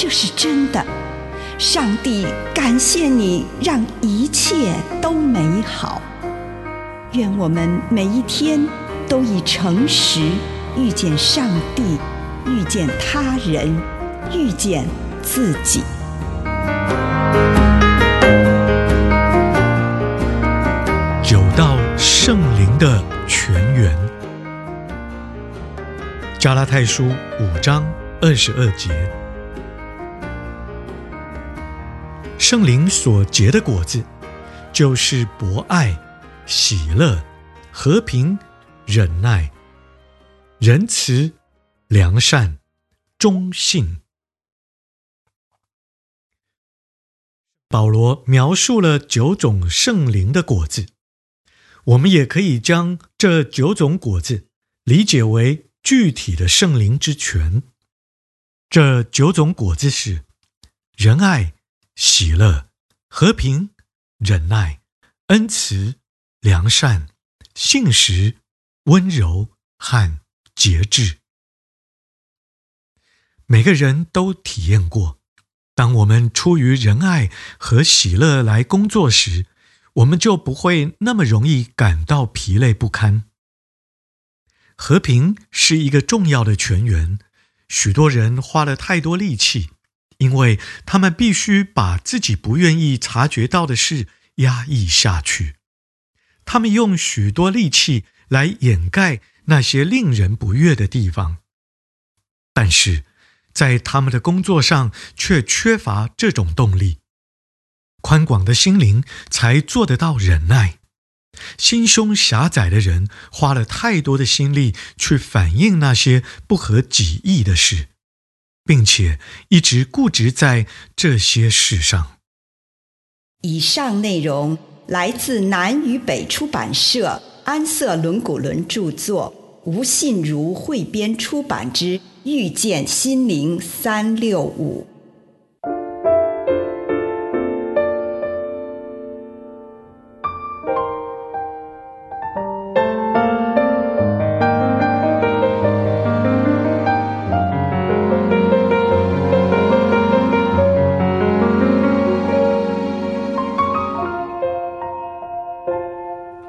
这是真的，上帝感谢你，让一切都美好。愿我们每一天都以诚实遇见上帝，遇见他人，遇见自己。有道圣灵的泉源，加拉太书五章二十二节。圣灵所结的果子，就是博爱、喜乐、和平、忍耐、仁慈、良善、忠信。保罗描述了九种圣灵的果子，我们也可以将这九种果子理解为具体的圣灵之泉。这九种果子是仁爱。喜乐、和平、忍耐、恩慈、良善、信实、温柔和节制。每个人都体验过，当我们出于仁爱和喜乐来工作时，我们就不会那么容易感到疲累不堪。和平是一个重要的泉源，许多人花了太多力气。因为他们必须把自己不愿意察觉到的事压抑下去，他们用许多力气来掩盖那些令人不悦的地方，但是在他们的工作上却缺乏这种动力。宽广的心灵才做得到忍耐，心胸狭窄的人花了太多的心力去反映那些不合己意的事。并且一直固执在这些事上。以上内容来自南与北出版社安瑟伦古伦著作，吴信如汇编出版之《遇见心灵三六五》。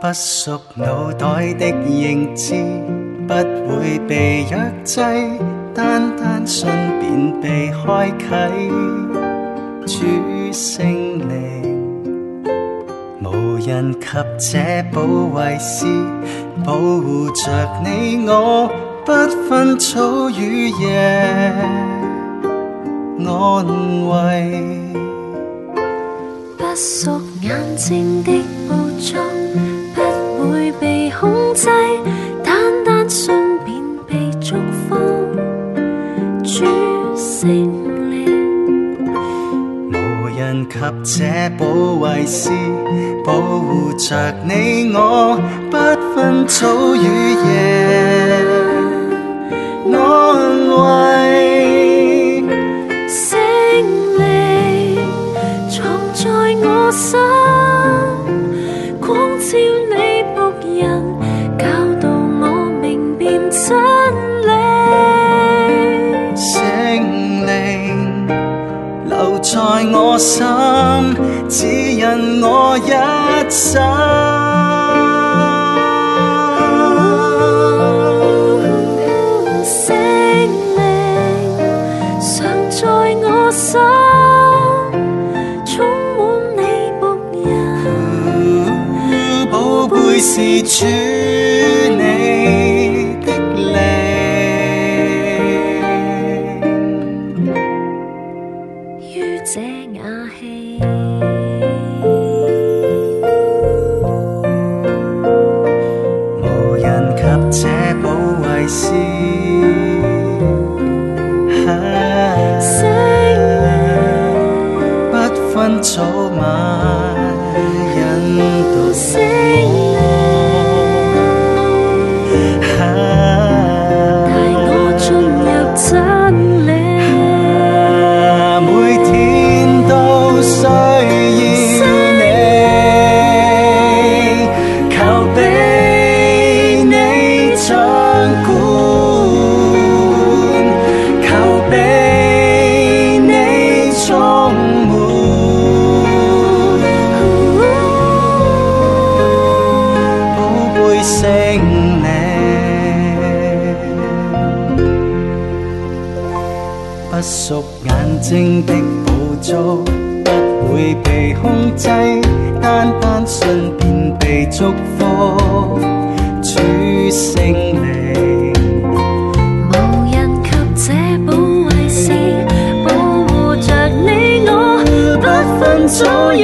不属脑袋的认知，不会被约制，单单信便被开启。主圣灵，无人及这保卫师，保护着你我，不分早与夜，安慰。不属眼睛的捕捉。这保卫是，保护着你我，不分早与夜，安慰。胜利藏在我心。指引我一生，生命常在我心，充满你仆人，宝贝是主。Chỗ 精的宝藏，不会被控制，单单信便被祝福，主圣灵。无人及这保惠师，保护着你我，不分早与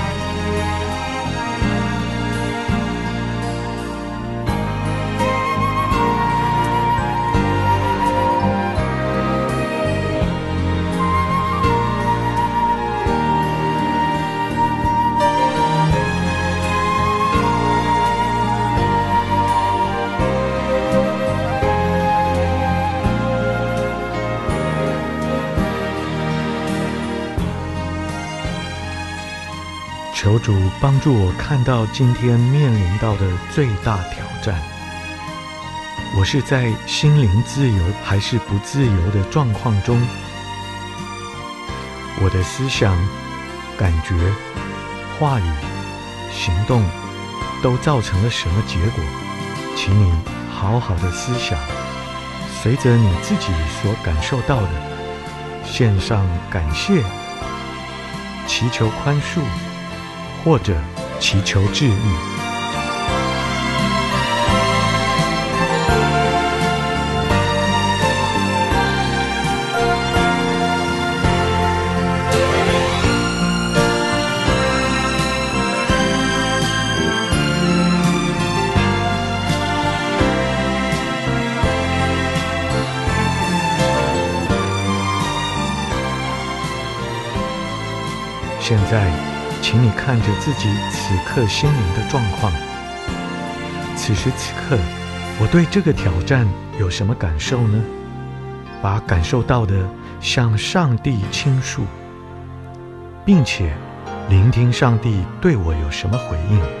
主帮助我看到今天面临到的最大挑战。我是在心灵自由还是不自由的状况中？我的思想、感觉、话语、行动都造成了什么结果？请你好好的思想，随着你自己所感受到的，献上感谢，祈求宽恕。或者祈求治愈。现在。请你看着自己此刻心灵的状况。此时此刻，我对这个挑战有什么感受呢？把感受到的向上帝倾诉，并且聆听上帝对我有什么回应。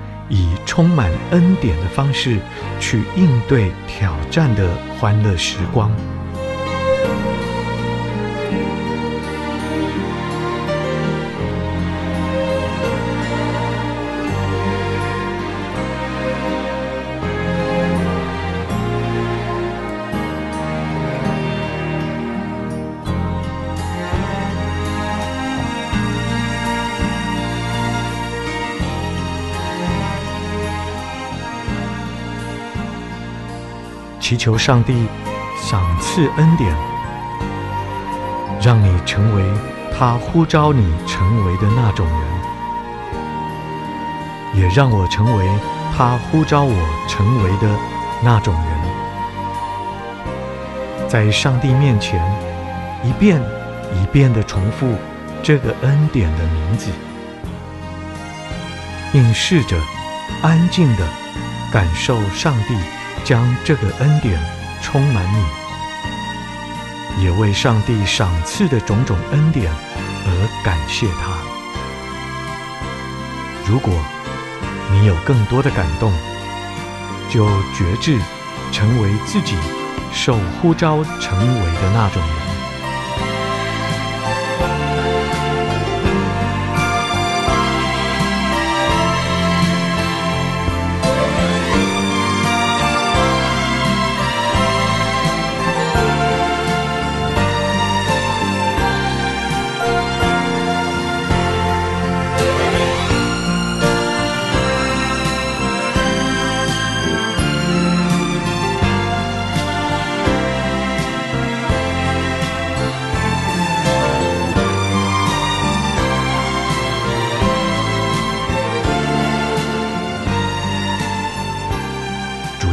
以充满恩典的方式去应对挑战的欢乐时光。祈求上帝赏赐恩典，让你成为他呼召你成为的那种人，也让我成为他呼召我成为的那种人。在上帝面前，一遍一遍地重复这个恩典的名字，并试着安静地感受上帝。将这个恩典充满你，也为上帝赏赐的种种恩典而感谢他。如果你有更多的感动，就觉志成为自己受呼召成为的那种人。